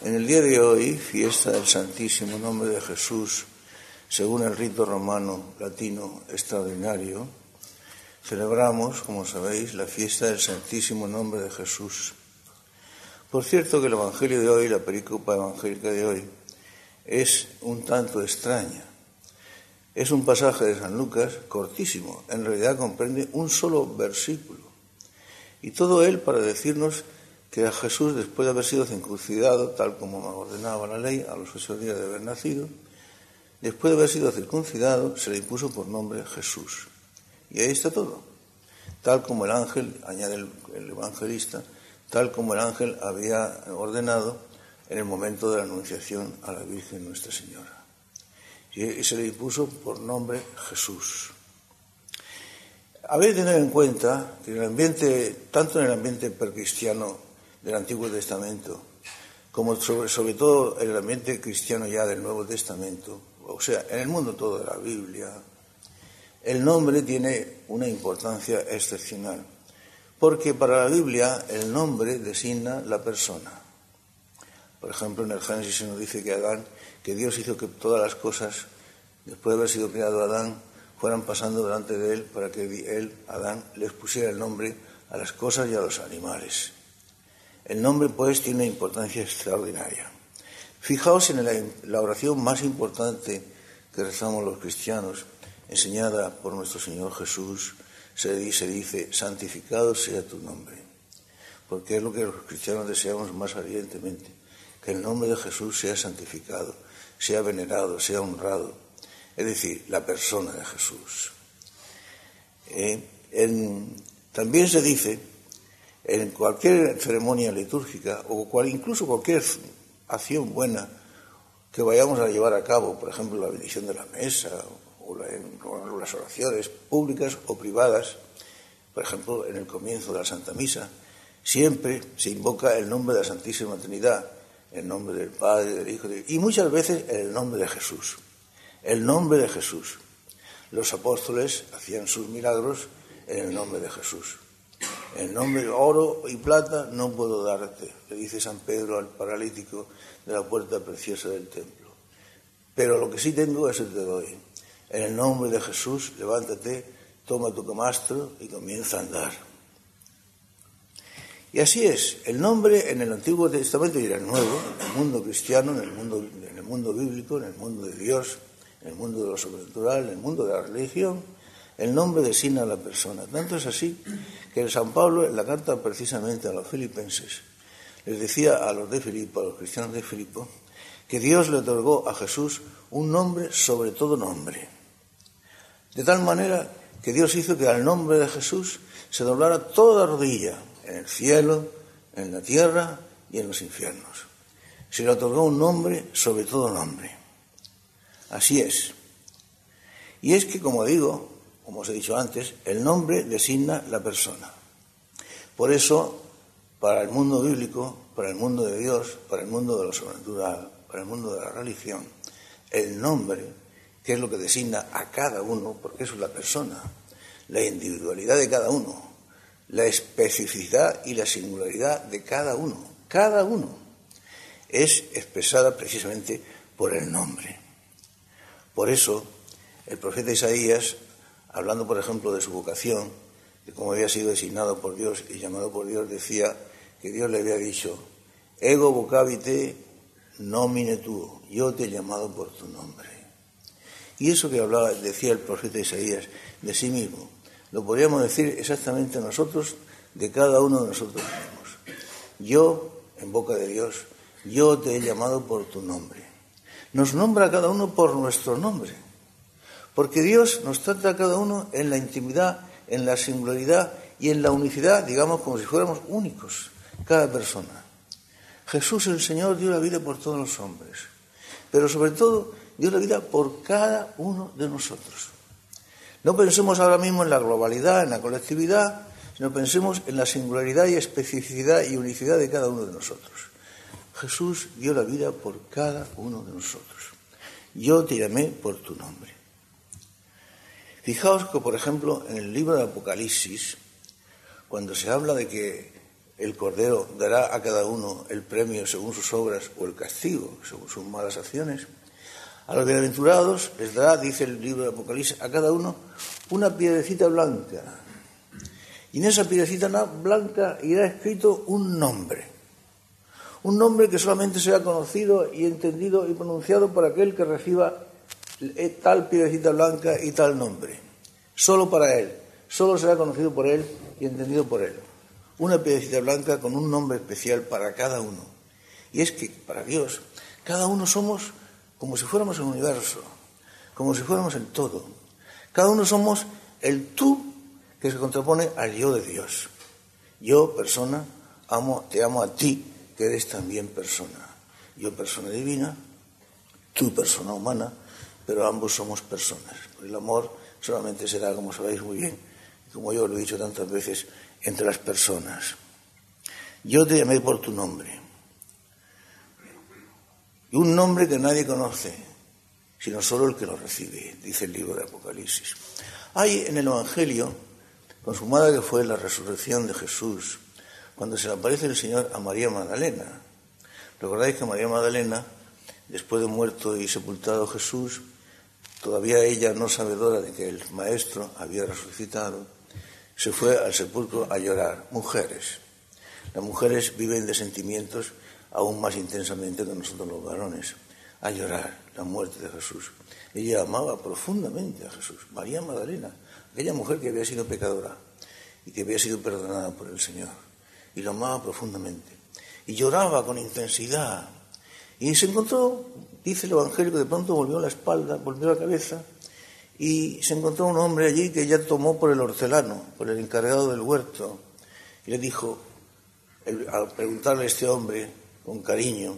En el día de hoy, fiesta del Santísimo Nombre de Jesús, según el rito romano latino extraordinario, celebramos, como sabéis, la fiesta del Santísimo Nombre de Jesús. Por cierto que el Evangelio de hoy, la pericopa evangélica de hoy, es un tanto extraña. Es un pasaje de San Lucas cortísimo, en realidad comprende un solo versículo. Y todo él para decirnos que a Jesús, después de haber sido circuncidado, tal como ordenaba la ley, a los ocho días de haber nacido, después de haber sido circuncidado, se le impuso por nombre Jesús. Y ahí está todo. Tal como el ángel, añade el, evangelista, tal como el ángel había ordenado en el momento de la anunciación a la Virgen Nuestra Señora. Y se le impuso por nombre Jesús. Habéis de tener en cuenta que en el ambiente, tanto en el ambiente percristiano del Antiguo Testamento, como sobre, sobre todo en el ambiente cristiano ya del Nuevo Testamento, o sea, en el mundo todo de la Biblia, el nombre tiene una importancia excepcional, porque para la Biblia el nombre designa la persona. Por ejemplo, en el Génesis se nos dice que Adán, que Dios hizo que todas las cosas, después de haber sido creado Adán, fueran pasando delante de él para que él, Adán, les pusiera el nombre a las cosas y a los animales. El nombre, pues, tiene importancia extraordinaria. Fijaos en la, oración más importante que rezamos los cristianos, enseñada por nuestro Señor Jesús, se dice, dice, santificado sea tu nombre, porque es lo que los cristianos deseamos más ardientemente, que el nombre de Jesús sea santificado, sea venerado, sea honrado, es decir, la persona de Jesús. Eh, también se dice en cualquier ceremonia litúrgica o cual, incluso cualquier acción buena que vayamos a llevar a cabo, por ejemplo, la bendición de la mesa o, las oraciones públicas o privadas, por ejemplo, en el comienzo de la Santa Misa, siempre se invoca el nombre de la Santísima Trinidad, el nombre del Padre, del Hijo, y muchas veces el nombre de Jesús. El nombre de Jesús. Los apóstoles hacían sus milagros en el nombre de Jesús. En nombre de oro y plata no puedo darte, le dice San Pedro al paralítico de la puerta preciosa del templo. Pero lo que sí tengo, eso te doy. En el nombre de Jesús, levántate, toma tu camastro y comienza a andar. Y así es, el nombre en el Antiguo Testamento y en el Nuevo, en el mundo cristiano, en el mundo, en el mundo bíblico, en el mundo de Dios, en el mundo de lo sobrenatural, en el mundo de la religión, el nombre designa a la persona. Tanto es así que el San Pablo, en la carta precisamente a los filipenses, les decía a los de Filipo, a los cristianos de Filipo, que Dios le otorgó a Jesús un nombre sobre todo nombre. De tal manera que Dios hizo que al nombre de Jesús se doblara toda rodilla, en el cielo, en la tierra y en los infiernos. Se le otorgó un nombre sobre todo nombre. Así es. Y es que, como digo, como os he dicho antes, el nombre designa la persona. Por eso, para el mundo bíblico, para el mundo de Dios, para el mundo de lo sobrenatural, para el mundo de la religión, el nombre, que es lo que designa a cada uno, porque eso es la persona, la individualidad de cada uno, la especificidad y la singularidad de cada uno, cada uno, es expresada precisamente por el nombre. Por eso, el profeta Isaías hablando, por ejemplo, de su vocación, de cómo había sido designado por Dios y llamado por Dios, decía que Dios le había dicho, ego vocabite nomine tuo, yo te he llamado por tu nombre. Y eso que hablaba, decía el profeta Isaías de sí mismo, lo podríamos decir exactamente nosotros, de cada uno de nosotros mismos. Yo, en boca de Dios, yo te he llamado por tu nombre. Nos nombra cada uno por nuestro nombre. Porque Dios nos trata a cada uno en la intimidad, en la singularidad y en la unicidad, digamos, como si fuéramos únicos, cada persona. Jesús el Señor dio la vida por todos los hombres, pero sobre todo dio la vida por cada uno de nosotros. No pensemos ahora mismo en la globalidad, en la colectividad, sino pensemos en la singularidad y especificidad y unicidad de cada uno de nosotros. Jesús dio la vida por cada uno de nosotros. Yo te llamé por tu nombre. Fijaos que, por ejemplo, en el libro de Apocalipsis, cuando se habla de que el Cordero dará a cada uno el premio según sus obras o el castigo según sus malas acciones. A los bienaventurados les dará, dice el libro de Apocalipsis, a cada uno una piedrecita blanca. Y en esa piedrecita blanca irá escrito un nombre. Un nombre que solamente será conocido y entendido y pronunciado por aquel que reciba tal piedrecita blanca y tal nombre. Solo para él. Solo será conocido por él y entendido por él una piedrecita blanca con un nombre especial para cada uno. Y es que para Dios, cada uno somos como si fuéramos el universo, como si fuéramos el todo. Cada uno somos el tú que se contrapone al yo de Dios. Yo, persona, amo, te amo a ti, que eres también persona. Yo, persona divina, tú, persona humana, pero ambos somos personas. El amor solamente será, como sabéis muy bien, como yo lo he dicho tantas veces, entre las personas. Yo te llamé por tu nombre. Y un nombre que nadie conoce, sino solo el que lo recibe, dice el libro de Apocalipsis. Hay en el Evangelio, consumada que fue la resurrección de Jesús, cuando se le aparece el Señor a María Magdalena. Recordáis que María Magdalena, después de muerto y sepultado Jesús, todavía ella no sabedora de que el Maestro había resucitado, se fue al sepulcro a llorar. Mujeres. Las mujeres viven de sentimientos aún más intensamente que nosotros los varones. A llorar la muerte de Jesús. Ella amaba profundamente a Jesús. María Magdalena, aquella mujer que había sido pecadora y que había sido perdonada por el Señor. Y lo amaba profundamente. Y lloraba con intensidad. Y se encontró, dice el Evangelio, que de pronto volvió la espalda, volvió la cabeza y se encontró un hombre allí que ella tomó por el hortelano, por el encargado del huerto, y le dijo, al preguntarle a este hombre con cariño,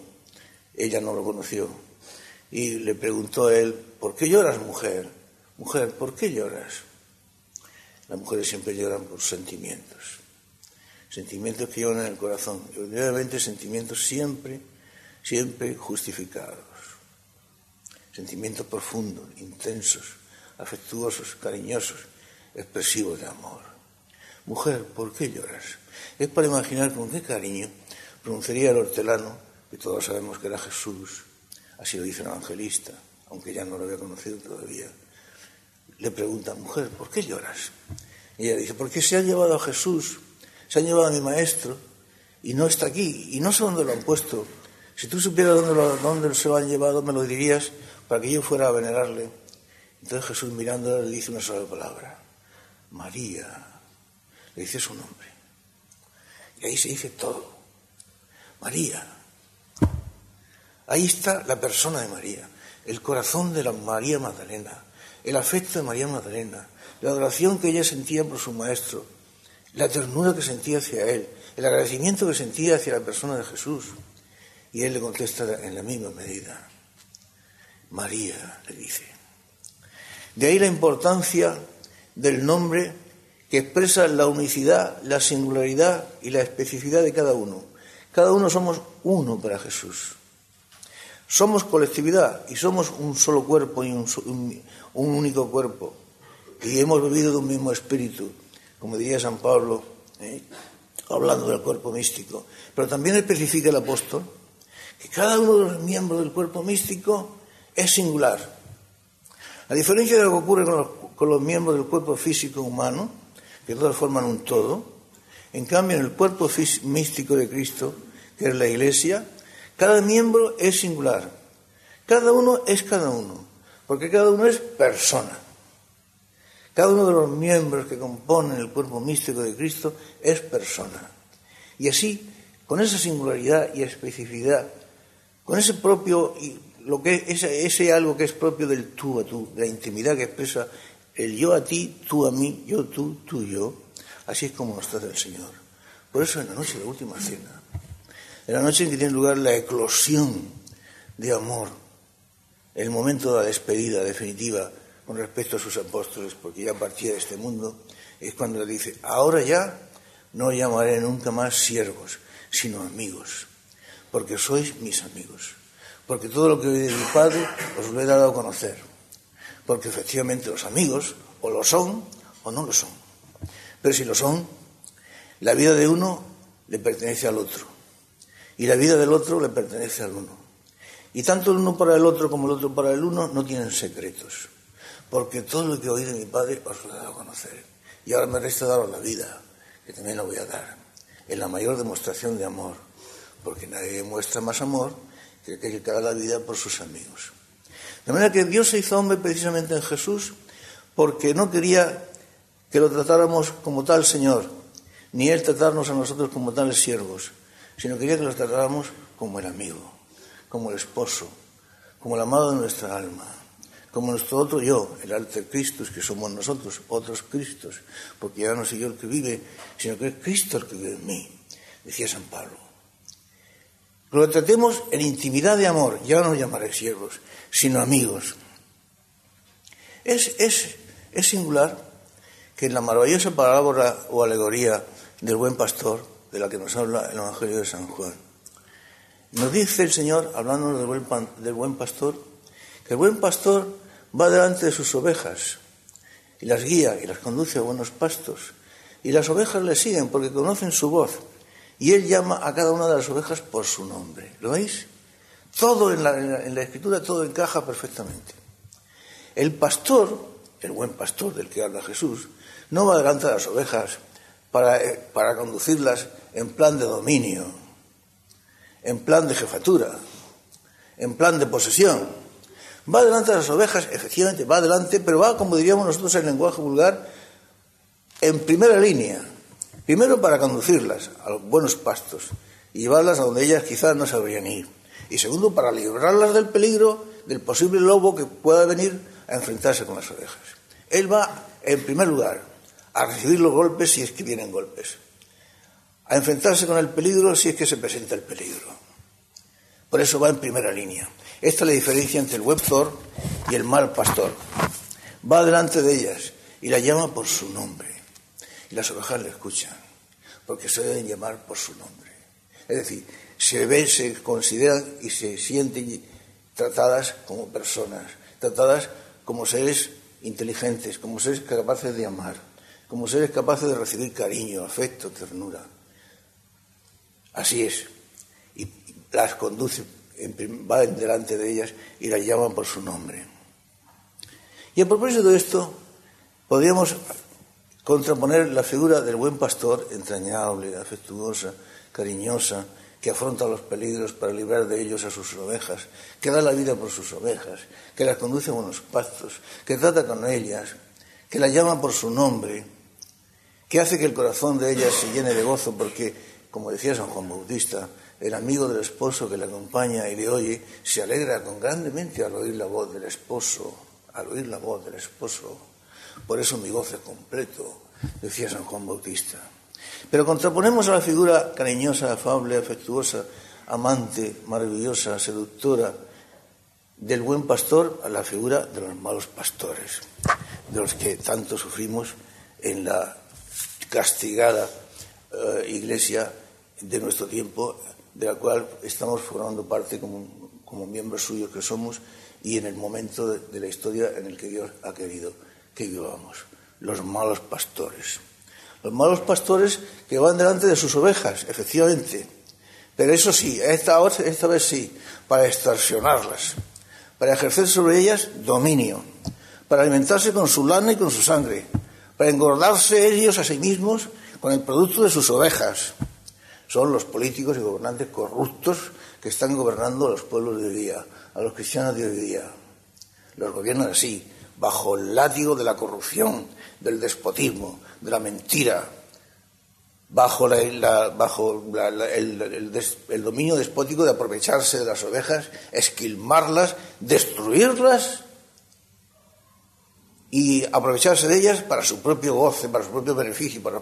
ella no lo conoció, y le preguntó a él, ¿por qué lloras, mujer? Mujer, ¿por qué lloras? Las mujeres siempre lloran por sentimientos, sentimientos que llevan en el corazón, y obviamente sentimientos siempre, siempre justificados, sentimientos profundos, intensos, afectuosos, cariñosos, expresivos de amor. Mujer, ¿por qué lloras? Es para imaginar con qué cariño pronunciaría el hortelano, que todos sabemos que era Jesús, así lo dice el evangelista, aunque ya no lo había conocido todavía. Le pregunta, mujer, ¿por qué lloras? Y ella dice, porque se han llevado a Jesús, se han llevado a mi maestro y no está aquí, y no sé dónde lo han puesto. Si tú supieras dónde, dónde se lo han llevado, me lo dirías para que yo fuera a venerarle. Entonces Jesús mirándola le dice una sola palabra, María, le dice su nombre. Y ahí se dice todo, María. Ahí está la persona de María, el corazón de la María Magdalena, el afecto de María Magdalena, la adoración que ella sentía por su maestro, la ternura que sentía hacia él, el agradecimiento que sentía hacia la persona de Jesús. Y él le contesta en la misma medida. María, le dice. De ahí la importancia del nombre que expresa la unicidad, la singularidad y la especificidad de cada uno. Cada uno somos uno para Jesús. Somos colectividad y somos un solo cuerpo y un, único cuerpo. Y hemos bebido de un mismo espíritu, como diría San Pablo, ¿eh? hablando del cuerpo místico. Pero también especifica el apóstol que cada uno de los miembros del cuerpo místico es singular a diferencia de lo que ocurre con los, miembros del cuerpo físico humano, que todos forman un todo, en cambio en el cuerpo místico de Cristo, que es la Iglesia, cada miembro es singular. Cada uno es cada uno, porque cada uno es persona. Cada uno de los miembros que componen el cuerpo místico de Cristo es persona. Y así, con esa singularidad y especificidad, con ese propio lo que ese, ese algo que es propio del tú a tú, la intimidad que expresa el yo a ti, tú a mí, yo tú, tú yo, así es como nos trata el Señor. Por eso en la noche de la última cena, en la noche en que tiene lugar la eclosión de amor, el momento de la despedida definitiva con respecto a sus apóstoles, porque ya partía de este mundo, es cuando le dice, ahora ya no llamaré nunca más siervos, sino amigos, porque sois mis amigos porque todo lo que oí de mi padre os lo he dado a conocer. Porque efectivamente los amigos o lo son o no lo son. Pero si lo son, la vida de uno le pertenece al otro. Y la vida del otro le pertenece al uno. Y tanto el uno para el otro como el otro para el uno no tienen secretos. Porque todo lo que oí de mi padre os lo he dado a conocer. Y ahora me resta daros la vida, que también la voy a dar. Es la mayor demostración de amor. Porque nadie demuestra más amor que da la vida por sus amigos. De manera que Dios se hizo hombre precisamente en Jesús porque no quería que lo tratáramos como tal Señor, ni Él tratarnos a nosotros como tales siervos, sino quería que los tratáramos como el amigo, como el esposo, como el amado de nuestra alma, como nuestro otro yo, el alter Christus, que somos nosotros, otros Cristos, porque ya no soy yo el que vive, sino que es Cristo el que vive en mí, decía San Pablo. Lo tratemos en intimidad de amor, ya no llamaré siervos, sino amigos. Es, es, es singular que en la maravillosa parábola o alegoría del buen pastor, de la que nos habla el Evangelio de San Juan, nos dice el Señor, hablándonos del buen, del buen pastor, que el buen pastor va delante de sus ovejas y las guía y las conduce a buenos pastos. Y las ovejas le siguen porque conocen su voz. Y él llama a cada una de las ovejas por su nombre. ¿Lo veis? Todo en la, escritura, todo encaja perfectamente. El pastor, el buen pastor del que habla Jesús, no va delante de las ovejas para, eh, para conducirlas en plan de dominio, en plan de jefatura, en plan de posesión. Va delante de las ovejas, efectivamente, va delante, pero va, como diríamos nosotros en lenguaje vulgar, en primera línea. Primero para conducirlas a buenos pastos y llevarlas a donde ellas quizás no sabrían ir y segundo, para librarlas del peligro del posible lobo que pueda venir a enfrentarse con las ovejas. Él va, en primer lugar, a recibir los golpes si es que vienen golpes, a enfrentarse con el peligro si es que se presenta el peligro. Por eso va en primera línea. Esta es la diferencia entre el buen y el mal pastor. Va delante de ellas y la llama por su nombre. Y las ovejas le escuchan, porque se deben llamar por su nombre. Es decir, se ven, se consideran y se sienten tratadas como personas, tratadas como seres inteligentes, como seres capaces de amar, como seres capaces de recibir cariño, afecto, ternura. Así es. Y las conduce, van delante de ellas y las llaman por su nombre. Y a propósito de esto, podríamos contraponer la figura del buen pastor, entrañable, afectuosa, cariñosa, que afronta los peligros para librar de ellos a sus ovejas, que da la vida por sus ovejas, que las conduce a buenos pastos, que trata con ellas, que las llama por su nombre, que hace que el corazón de ellas se llene de gozo porque, como decía San Juan Bautista, el amigo del esposo que le acompaña y le oye se alegra con grandemente al oír la voz del esposo, al oír la voz del esposo. Por eso mi gozo es completo, decía San Juan Bautista. Pero contraponemos a la figura cariñosa, afable, afectuosa, amante, maravillosa, seductora del buen pastor a la figura de los malos pastores, de los que tanto sufrimos en la castigada eh, iglesia de nuestro tiempo, de la cual estamos formando parte como, como miembros suyos que somos y en el momento de, de la historia en el que Dios ha querido que vivamos, los malos pastores. Los malos pastores que van delante de sus ovejas, efectivamente. Pero eso sí, esta, esta vez sí, para extorsionarlas, para ejercer sobre ellas dominio, para alimentarse con su lana y con su sangre, para engordarse ellos a sí mismos con el producto de sus ovejas. Son los políticos y gobernantes corruptos que están gobernando a los pueblos de hoy día, a los cristianos de hoy día. Los gobiernan así, bajo el látigo de la corrupción, del despotismo, de la mentira, bajo, el, dominio despótico de aprovecharse de las ovejas, esquilmarlas, destruirlas y aprovecharse de ellas para su propio goce, para su propio beneficio, para,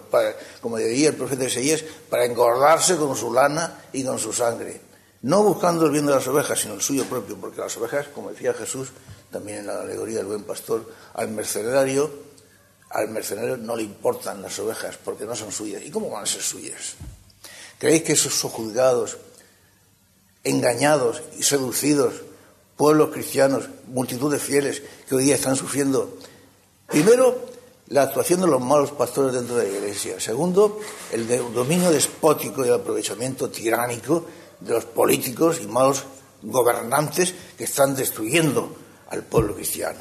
como decía el profeta Isaías, para engordarse con su lana y con su sangre. No buscando el bien de las ovejas, sino el suyo propio, porque las ovejas, como decía Jesús, también en la alegoría del buen pastor, al mercenario al mercenario no le importan las ovejas porque no son suyas. ¿Y cómo van a ser suyas? ¿Creéis que esos juzgados, engañados y seducidos, pueblos cristianos, multitud de fieles que hoy día están sufriendo, primero la actuación de los malos pastores dentro de la Iglesia. Segundo, el dominio despótico y el aprovechamiento tiránico de los políticos y malos gobernantes que están destruyendo al pueblo cristiano.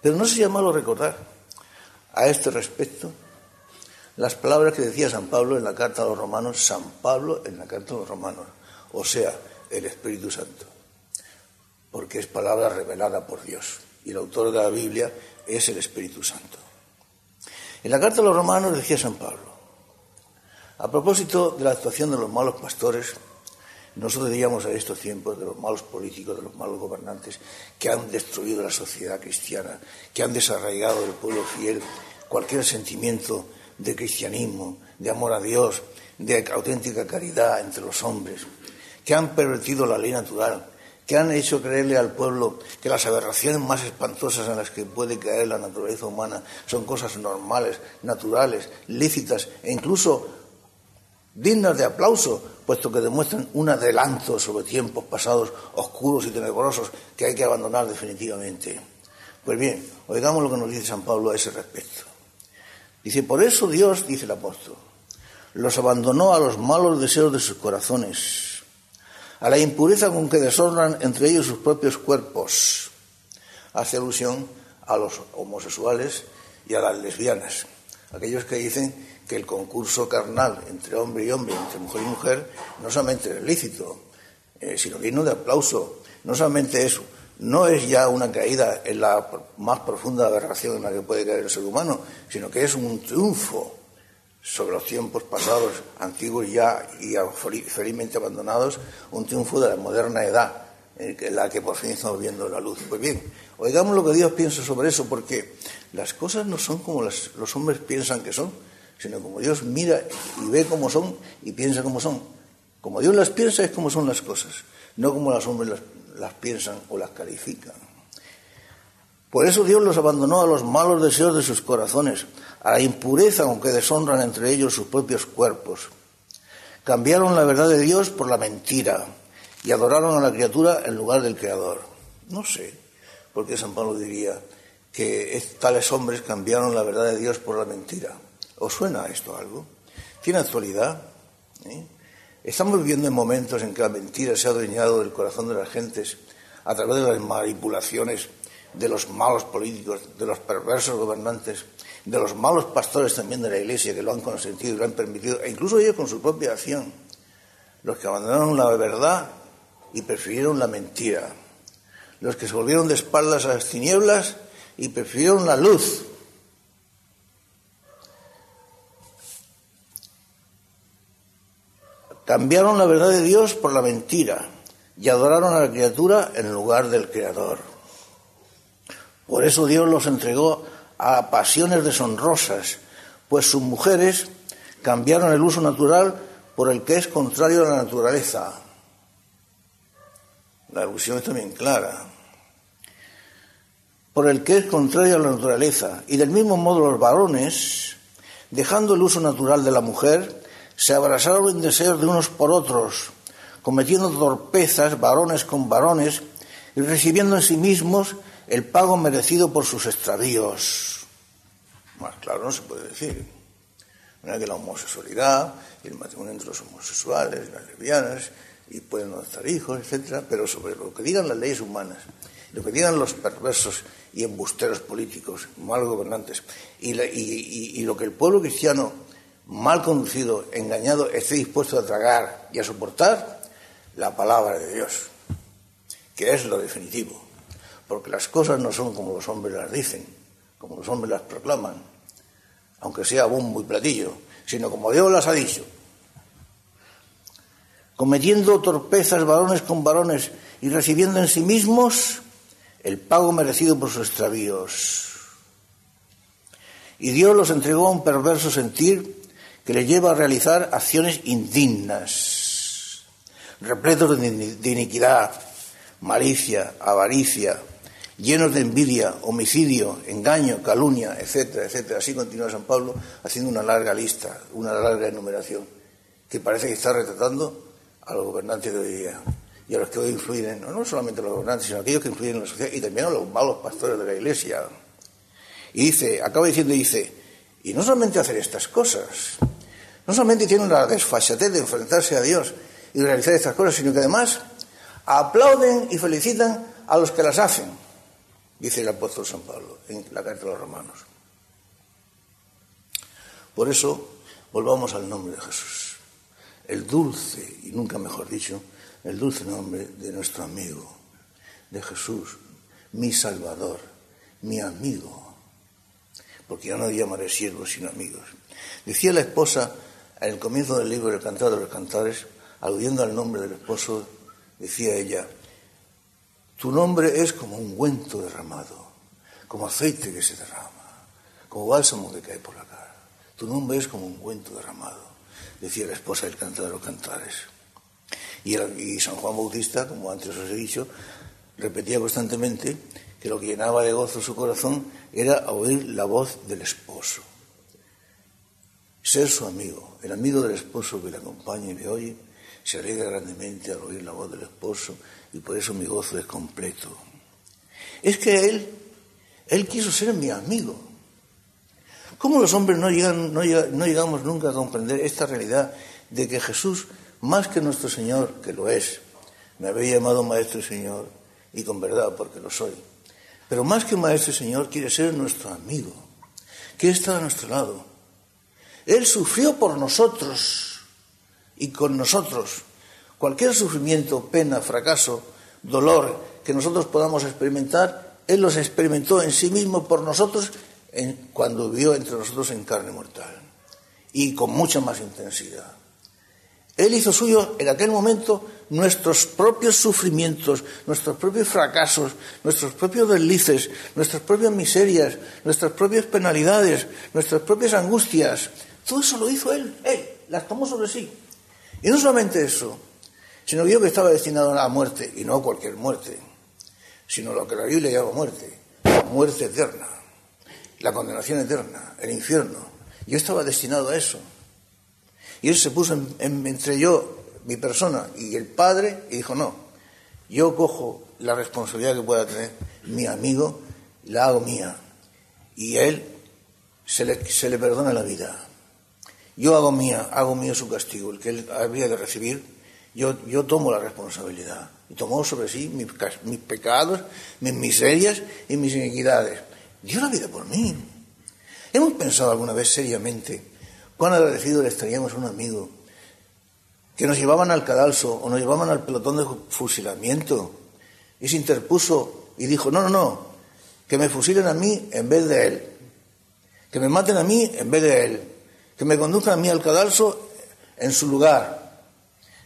Pero no sería malo recordar a este respecto las palabras que decía San Pablo en la carta a los romanos, San Pablo en la carta a los romanos, o sea, el Espíritu Santo, porque es palabra revelada por Dios y el autor de la Biblia es el Espíritu Santo. En la carta a los romanos decía San Pablo, a propósito de la actuación de los malos pastores, nosotros diríamos a estos tiempos de los malos políticos, de los malos gobernantes que han destruido la sociedad cristiana, que han desarraigado del pueblo fiel cualquier sentimiento de cristianismo, de amor a Dios, de auténtica caridad entre los hombres, que han pervertido la ley natural, que han hecho creerle al pueblo que las aberraciones más espantosas en las que puede caer la naturaleza humana son cosas normales, naturales, lícitas e incluso dignas de aplauso, puesto que demuestran un adelanto sobre tiempos pasados oscuros y tenebrosos que hay que abandonar definitivamente. Pues bien, oigamos lo que nos dice San Pablo a ese respecto. Dice, por eso Dios, dice el apóstol, los abandonó a los malos deseos de sus corazones, a la impureza con que deshonran entre ellos sus propios cuerpos. Hace alusión a los homosexuales y a las lesbianas, aquellos que dicen que el concurso carnal entre hombre y hombre, entre mujer y mujer, no solamente es lícito, eh, sino digno de aplauso. No solamente eso, no es ya una caída en la más profunda aberración en la que puede caer el ser humano, sino que es un triunfo sobre los tiempos pasados, antiguos ya y felizmente abandonados, un triunfo de la moderna edad la que por fin estamos viendo la luz. Pues bien, oigamos lo que Dios piensa sobre eso, porque las cosas no son como los hombres piensan que son, sino como Dios mira y ve cómo son y piensa cómo son. Como Dios las piensa es como son las cosas, no como los hombres las, piensan o las califican. Por eso Dios los abandonó a los malos deseos de sus corazones, a la impureza con que deshonran entre ellos sus propios cuerpos. Cambiaron la verdad de Dios por la mentira y adoraron a la criatura en lugar del Creador. No sé por qué San Pablo diría que tales hombres cambiaron la verdad de Dios por la mentira. ¿Os suena esto algo? ¿Tiene actualidad? ¿Eh? Estamos viviendo en momentos en que la mentira se ha adueñado del corazón de las gentes a través de las manipulaciones de los malos políticos, de los perversos gobernantes, de los malos pastores también de la Iglesia que lo han consentido y lo han permitido, e incluso ellos con su propia acción, los que abandonaron la verdad y prefirieron la mentira, los que se volvieron de espaldas a las tinieblas y prefirieron la luz Cambiaron la verdad de Dios por la mentira y adoraron a la criatura en lugar del Creador. Por eso Dios los entregó a pasiones deshonrosas, pues sus mujeres cambiaron el uso natural por el que es contrario a la naturaleza. La alusión es también clara. Por el que es contrario a la naturaleza. Y del mismo modo los varones, dejando el uso natural de la mujer, se abrazaron en deseos de unos por otros, cometiendo torpezas varones con varones y recibiendo en sí mismos el pago merecido por sus extravíos. Más claro no se puede decir. Que la homosexualidad, el matrimonio entre los homosexuales, las lesbianas, y pueden adoptar hijos, etcétera, pero sobre lo que digan las leyes humanas, lo que digan los perversos y embusteros políticos, malos gobernantes, y, y lo que el pueblo cristiano mal conducido, engañado, esté dispuesto a tragar y a soportar la palabra de Dios, que es lo definitivo. Porque las cosas no son como los hombres las dicen, como los hombres las proclaman, aunque sea bombo y platillo, sino como Dios las ha dicho. Cometiendo torpezas varones con varones y recibiendo en sí mismos el pago merecido por sus extravíos. Y Dios los entregó a un perverso sentir que le lleva a realizar acciones indignas, repletos de iniquidad, malicia, avaricia, llenos de envidia, homicidio, engaño, calumnia, etcétera, etcétera. Así continúa San Pablo haciendo una larga lista, una larga enumeración, que parece que está retratando a los gobernantes de hoy día y a los que hoy influyen, no, no solamente a los gobernantes, sino a aquellos que influyen en la sociedad y también a los malos pastores de la Iglesia. Y dice, acaba diciendo, dice, y no solamente hacer estas cosas, no solamente tienen la desfachatez de enfrentarse a Dios y realizar estas cosas, sino que además aplauden y felicitan a los que las hacen, dice el apóstol San Pablo en la carta de los romanos. Por eso, volvamos al nombre de Jesús, el dulce, y nunca mejor dicho, el dulce nombre de nuestro amigo, de Jesús, mi Salvador, mi amigo, porque ya no llamaré siervos sino amigos. Decía la esposa en el comienzo del libro del Cantar de los Cantares, aludiendo al nombre del esposo, decía ella, tu nombre es como un ungüento derramado, como aceite que se derrama, como bálsamo que cae por la cara. Tu nombre es como un ungüento derramado, decía la esposa del Cantar de Cantares. Y, y San Juan Bautista, como antes os he dicho, repetía constantemente que lo que llenaba de gozo su corazón era oír la voz del esposo ser su amigo, el amigo del esposo que le acompaña y le oye, se alegra grandemente al oír la voz del esposo y por eso mi gozo es completo. Es que él, él quiso ser mi amigo. ¿Cómo los hombres no, llegamos nunca a comprender esta realidad de que Jesús, más que nuestro Señor, que lo es, me había llamado Maestro y Señor, y con verdad, porque lo soy, pero más que Maestro y Señor, quiere ser nuestro amigo, que está a nuestro lado, él sufrió por nosotros y con nosotros. Cualquier sufrimiento, pena, fracaso, dolor que nosotros podamos experimentar, Él los experimentó en sí mismo por nosotros cuando vivió entre nosotros en carne mortal y con mucha más intensidad. Él hizo suyo en aquel momento nuestros propios sufrimientos, nuestros propios fracasos, nuestros propios deslices, nuestras propias miserias, nuestras propias penalidades, nuestras propias angustias, todo eso lo hizo él, él, las tomó sobre sí. Y no solamente eso, sino yo que estaba destinado a la muerte, y no cualquier muerte, sino lo que la Biblia llama muerte, muerte eterna, la condenación eterna, el infierno. Yo estaba destinado a eso. Y él se puso entre yo, mi persona, y el Padre, y dijo, no, yo cojo la responsabilidad que pueda tener mi amigo, la hago mía. Y él se le, se le perdona la vida. Yo hago mía, hago mío su castigo, el que él habría de recibir, yo, yo tomo la responsabilidad. Y tomó sobre sí mis, mis pecados, mis miserias y mis iniquidades. Dio la vida por mí. ¿Hemos pensado alguna vez seriamente cuán agradecido le estaríamos a un amigo que nos llevaban al cadalso o nos llevaban al pelotón de fusilamiento y se interpuso y dijo, no, no, no, que me fusilen a mí en vez de él, que me maten a mí en vez de él, que me conduzcan a mí al cadalso en su lugar.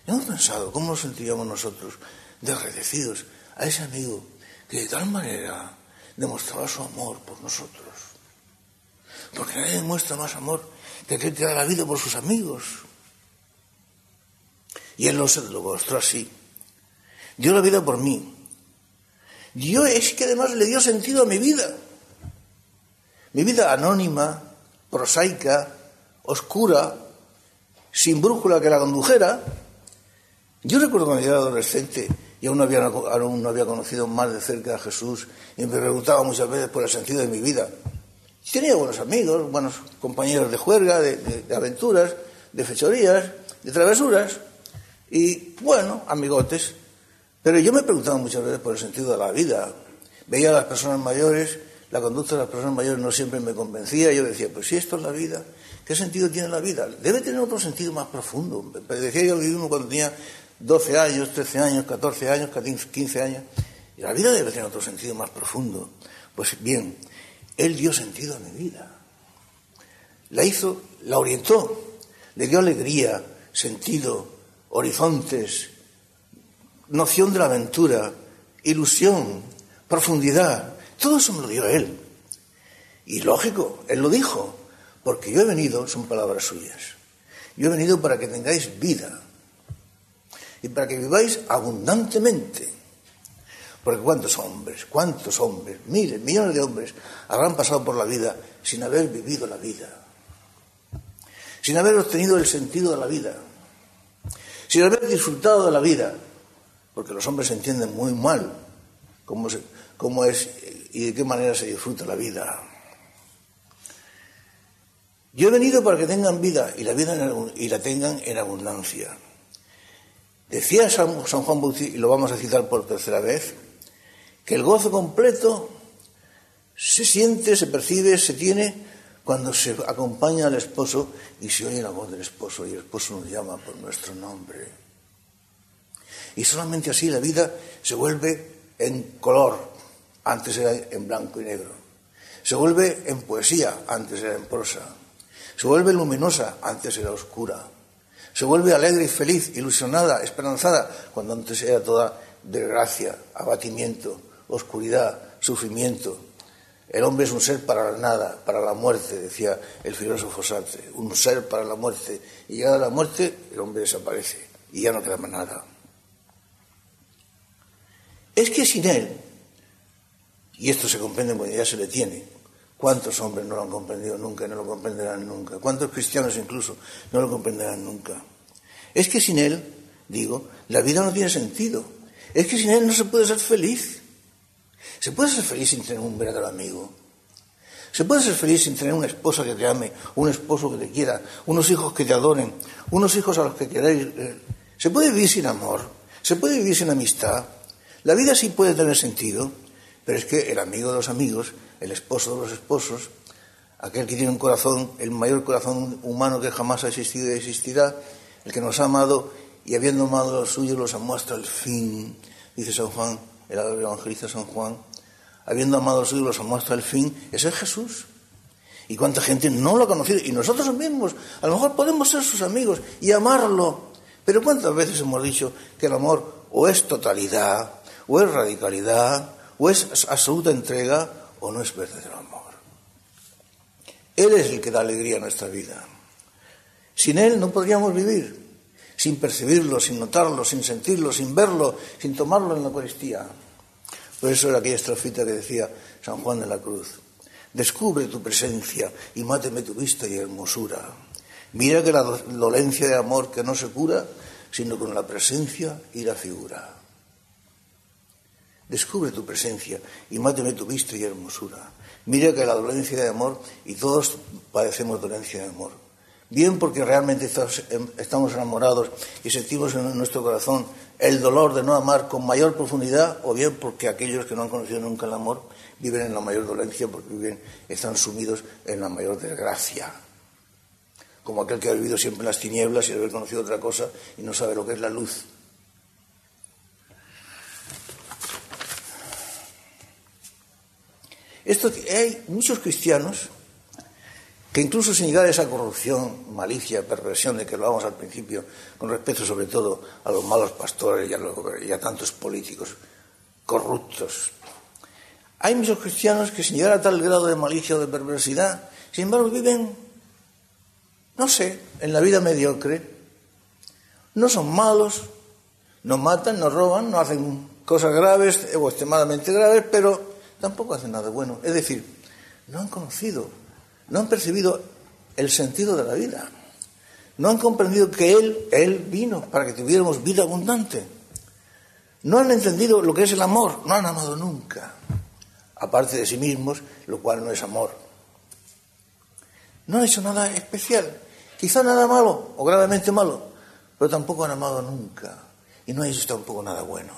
Hemos pensado cómo nos sentiríamos nosotros de agradecidos a ese amigo que de tal manera demostraba su amor por nosotros. Porque nadie demuestra más amor que aquel que da la vida por sus amigos. Y él no se lo mostró así. Dio la vida por mí. Dio, es que además le dio sentido a mi vida. Mi vida anónima, prosaica, oscura, sin brújula que la condujera. Yo recuerdo cuando yo era adolescente y aún no, había, conocido más de cerca a Jesús y me preguntaba muchas veces por el sentido de mi vida. Tenía buenos amigos, buenos compañeros de juerga, de, aventuras, de fechorías, de travesuras y, bueno, amigotes. Pero yo me preguntaba muchas veces por el sentido de la vida. Veía a las personas mayores, la conducta de las personas mayores no siempre me convencía. Yo decía, pues si esto es la vida, ¿Qué sentido tiene la vida? Debe tener otro sentido más profundo. Decía yo que uno cuando tenía 12 años, 13 años, 14 años, 15 años. Y la vida debe tener otro sentido más profundo. Pues bien, Él dio sentido a mi vida. La hizo, la orientó, le dio alegría, sentido, horizontes, noción de la aventura, ilusión, profundidad. Todo eso me lo dio Él. Y lógico, Él lo dijo. Porque yo he venido, son palabras suyas, yo he venido para que tengáis vida y para que viváis abundantemente. Porque cuántos hombres, cuántos hombres, miles, millones de hombres habrán pasado por la vida sin haber vivido la vida, sin haber obtenido el sentido de la vida, sin haber disfrutado de la vida, porque los hombres entienden muy mal cómo, es y de qué manera se disfruta la vida. Yo he venido para que tengan vida y la tengan en abundancia. Decía San, Juan Bautista, y lo vamos a citar por tercera vez, que el gozo completo se siente, se percibe, se tiene cuando se acompaña al esposo y se oye la voz del esposo y el esposo nos llama por nuestro nombre. Y solamente así la vida se vuelve en color, antes era en blanco y negro. Se vuelve en poesía, antes era en prosa. Se vuelve luminosa, antes era oscura. Se vuelve alegre y feliz, ilusionada, esperanzada, cuando antes era toda desgracia, abatimiento, oscuridad, sufrimiento. El hombre es un ser para la nada, para la muerte, decía el filósofo Sartre, un ser para la muerte. Y llegada la muerte, el hombre desaparece y ya no queda más nada. Es que sin él, y esto se comprende cuando ya se le tiene, ¿Cuántos hombres no lo han comprendido nunca y no lo comprenderán nunca? ¿Cuántos cristianos incluso no lo comprenderán nunca? Es que sin Él, digo, la vida no tiene sentido. Es que sin Él no se puede ser feliz. Se puede ser feliz sin tener un verdadero amigo. Se puede ser feliz sin tener una esposa que te ame, un esposo que te quiera, unos hijos que te adoren, unos hijos a los que queréis. Eh, se puede vivir sin amor, se puede vivir sin amistad. La vida sí puede tener sentido, pero es que el amigo de los amigos el esposo de los esposos, aquel que tiene un corazón, el mayor corazón humano que jamás ha existido y existirá, el que nos ha amado y habiendo amado a los suyos los amó hasta el fin, dice San Juan, el evangelista San Juan, habiendo amado a los suyos los amó hasta el fin, ese es Jesús. Y cuánta gente no lo ha conocido, y nosotros mismos, a lo mejor podemos ser sus amigos y amarlo, pero cuántas veces hemos dicho que el amor o es totalidad, o es radicalidad, o es absoluta entrega, o no es verdadero amor. Él es el que da alegría a nuestra vida. Sin Él no podríamos vivir, sin percibirlo, sin notarlo, sin sentirlo, sin verlo, sin tomarlo en la Eucaristía. Por eso era aquella estrofita que decía San Juan de la Cruz. Descubre tu presencia y máteme tu vista y hermosura. Mira que la dolencia de amor que no se cura, sino con la presencia y la figura. Descubre tu presencia y máteme tu vista y hermosura. Mira que la dolencia de amor, y todos padecemos dolencia de amor. Bien porque realmente estamos enamorados y sentimos en nuestro corazón el dolor de no amar con mayor profundidad, o bien porque aquellos que no han conocido nunca el amor viven en la mayor dolencia porque viven, están sumidos en la mayor desgracia. Como aquel que ha vivido siempre en las tinieblas y haber conocido otra cosa y no sabe lo que es la luz. Esto, hay muchos cristianos que incluso sin llegar a esa corrupción, malicia, perversión de que hablábamos al principio, con respecto sobre todo a los malos pastores y a, tantos políticos corruptos, hay muchos cristianos que sin llegar a tal grado de malicia o de perversidad, sin embargo viven, no sé, en la vida mediocre, no son malos, no matan, no roban, no hacen cosas graves o extremadamente graves, pero tampoco hacen nada bueno. Es decir, no han conocido, no han percibido el sentido de la vida. No han comprendido que Él, Él vino para que tuviéramos vida abundante. No han entendido lo que es el amor, no han amado nunca, aparte de sí mismos, lo cual no es amor. No han hecho nada especial, quizá nada malo o gravemente malo, pero tampoco han amado nunca y no han hecho tampoco nada bueno.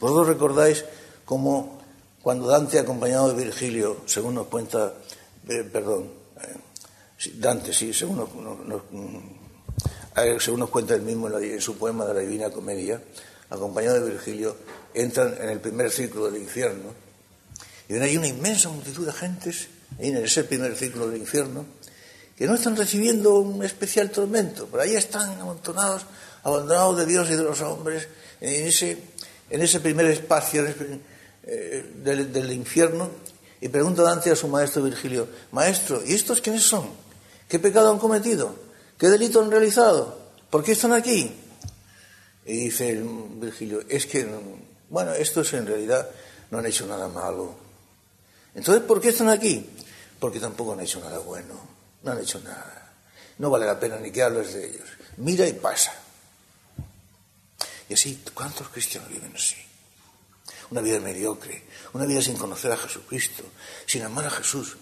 Vosotros recordáis cómo cuando Dante, acompañado de Virgilio, según nos cuenta, eh, perdón, eh, Dante, sí, según nos, mm, según nos cuenta él mismo en, su poema de la Divina Comedia, acompañado de Virgilio, entran en el primer círculo del infierno. Y ven ahí una inmensa multitud de gentes, en ese primer círculo del infierno, que no están recibiendo un especial tormento, pero ahí están amontonados, abandonados de Dios y de los hombres, en ese, en ese primer espacio, eh, del, infierno y pregunta Dante a su maestro Virgilio, maestro, ¿y estos quiénes son? ¿Qué pecado han cometido? ¿Qué delito han realizado? ¿Por qué están aquí? Y dice Virgilio, es que, bueno, estos en realidad no han hecho nada malo. Entonces, ¿por qué están aquí? Porque tampoco han hecho nada bueno, no han hecho nada. No vale la pena ni que hables de ellos. Mira y pasa. Y así, ¿cuántos cristianos viven así? Una vida mediocre, una vida sin conocer a Jesucristo, sin amar a Jesús.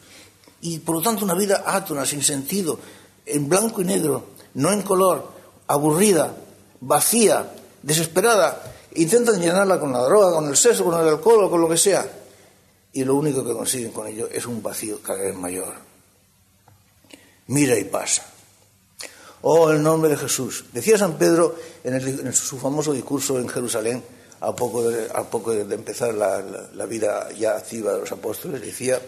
Y por lo tanto una vida átona, sin sentido, en blanco y negro, no en color, aburrida, vacía, desesperada. Intentan llenarla con la droga, con el sexo, con el alcohol o con lo que sea. Y lo único que consiguen con ello es un vacío cada vez mayor. Mira y pasa. Oh, el nombre de Jesús. Decía San Pedro en, su famoso discurso en Jerusalén, a poco de, empezar la, vida ya activa de los apóstoles, decía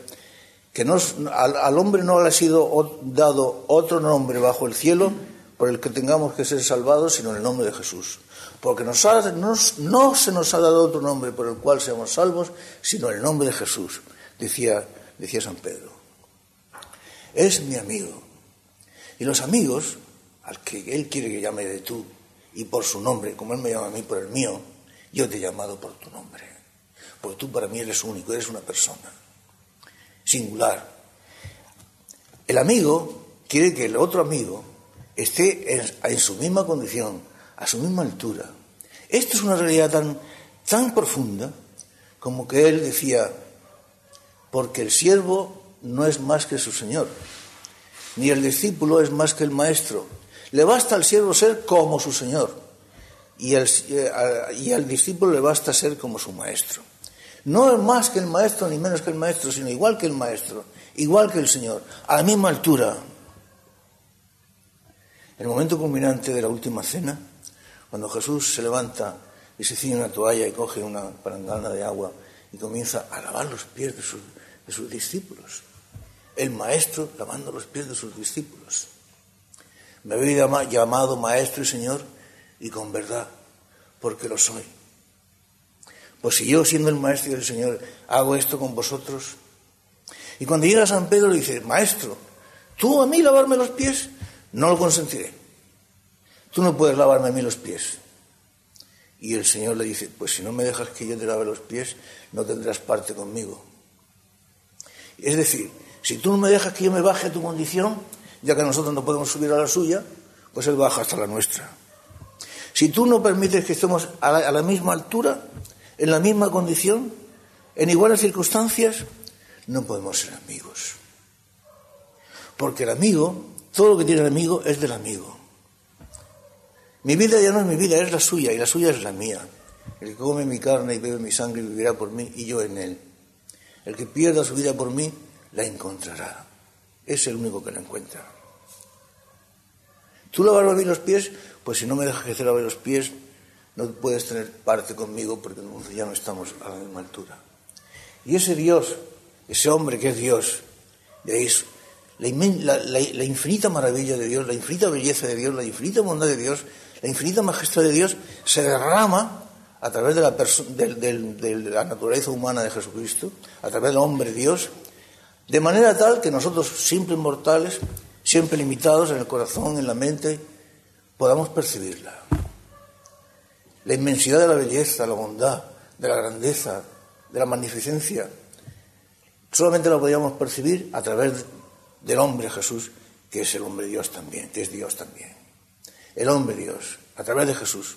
que al, hombre no le ha sido dado otro nombre bajo el cielo por el que tengamos que ser salvados, sino en el nombre de Jesús. Porque no se nos ha dado otro nombre por el cual seamos salvos, sino en el nombre de Jesús, decía, decía San Pedro. Es mi amigo. Y los amigos, al que él quiere que llame de tú, y por su nombre, como él me llama a mí por el mío, yo te he llamado por tu nombre. Porque tú para mí eres único, eres una persona singular. El amigo quiere que el otro amigo esté en, su misma condición, a su misma altura. Esto es una realidad tan, tan profunda como que él decía, porque el siervo no es más que su señor, ni el discípulo es más que el maestro. Le basta al siervo ser como su señor, eh, y al discípulo le basta ser como su maestro. No más que el maestro ni menos que el maestro, sino igual que el maestro, igual que el Señor, a la misma altura. El momento culminante de la última cena, cuando Jesús se levanta y se ciñe una toalla y coge una palangana de agua y comienza a lavar los pies de sus, de sus discípulos. El maestro lavando los pies de sus discípulos. Me habéis llamado maestro y señor y con verdad, porque lo soy. Pues si yo, siendo el maestro del Señor, hago esto con vosotros. Y cuando llega San Pedro le dice, maestro, tú a mí lavarme los pies, no lo consentiré. Tú no puedes lavarme a mí los pies. Y el Señor le dice, pues si no me dejas que yo te lave los pies, no tendrás parte conmigo. Es decir, si tú no me dejas que yo me baje a tu condición, ya que nosotros no podemos subir a la suya, pues Él baja hasta la nuestra. Si tú no permites que estemos a la misma altura, en la misma condición, en iguales circunstancias, no podemos ser amigos. Porque el amigo, todo lo que tiene el amigo es del amigo. Mi vida ya no es mi vida, es la suya y la suya es la mía. El que come mi carne y bebe mi sangre vivirá por mí y yo en él. El que pierda su vida por mí, la encontrará. Es el único que la encuentra. ¿Tú lavarme a mí los pies? Pues si no me dejas que te lave los pies, no puedes tener parte conmigo porque ya no estamos a la misma altura. Y ese Dios, ese hombre que es Dios, la, la, infinita maravilla de Dios, la infinita belleza de Dios, la infinita bondad de Dios, la infinita majestad de Dios se derrama a través de la, de la naturaleza humana de Jesucristo, a través del hombre Dios, de manera tal que nosotros, simples mortales, siempre limitados en el corazón, en la mente, podamos percibirla la inmensidad de la belleza, la bondad, de la grandeza, de la magnificencia, solamente la podíamos percibir a través del hombre Jesús, que es el hombre Dios también, que es Dios también. El hombre Dios, a través de Jesús.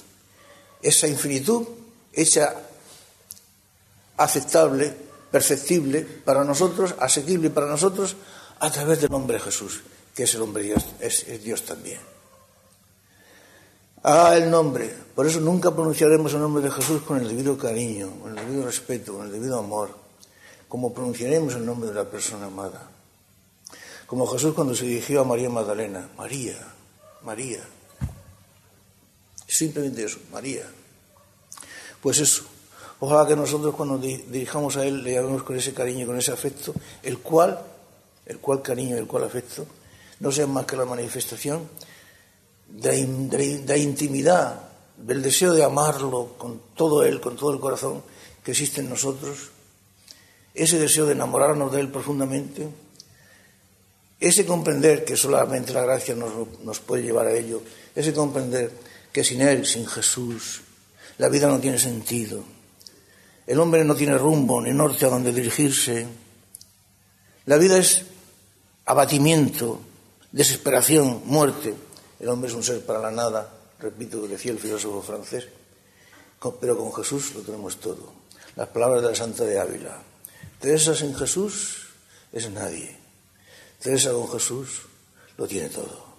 Esa infinitud hecha aceptable, perceptible para nosotros, asequible para nosotros, a través del hombre Jesús, que es el hombre Dios, es, es Dios también. Ah, el nombre. Por eso nunca pronunciaremos el nombre de Jesús con el debido cariño, con el debido respeto, con el debido amor, como pronunciaremos el nombre de la persona amada. Como Jesús cuando se dirigió a María Magdalena, María, María. Simplemente eso, María. Pues eso. Ojalá que nosotros cuando dirijamos a Él le llamemos con ese cariño, con ese afecto, el cual, el cual cariño, el cual afecto, no sea más que la manifestación de, la intimidad, del deseo de amarlo con todo él, con todo el corazón que existe en nosotros, ese deseo de enamorarnos de él profundamente, ese comprender que solamente la gracia nos, puede llevar a ello, ese comprender que sin él, sin Jesús, la vida no tiene sentido, el hombre no tiene rumbo ni norte a donde dirigirse, la vida es abatimiento, desesperación, muerte. El hombre es un ser para la nada, repito, decía el filósofo francés, pero con Jesús lo tenemos todo. Las palabras de la Santa de Ávila. Teresa sin Jesús es nadie. Teresa con Jesús lo tiene todo.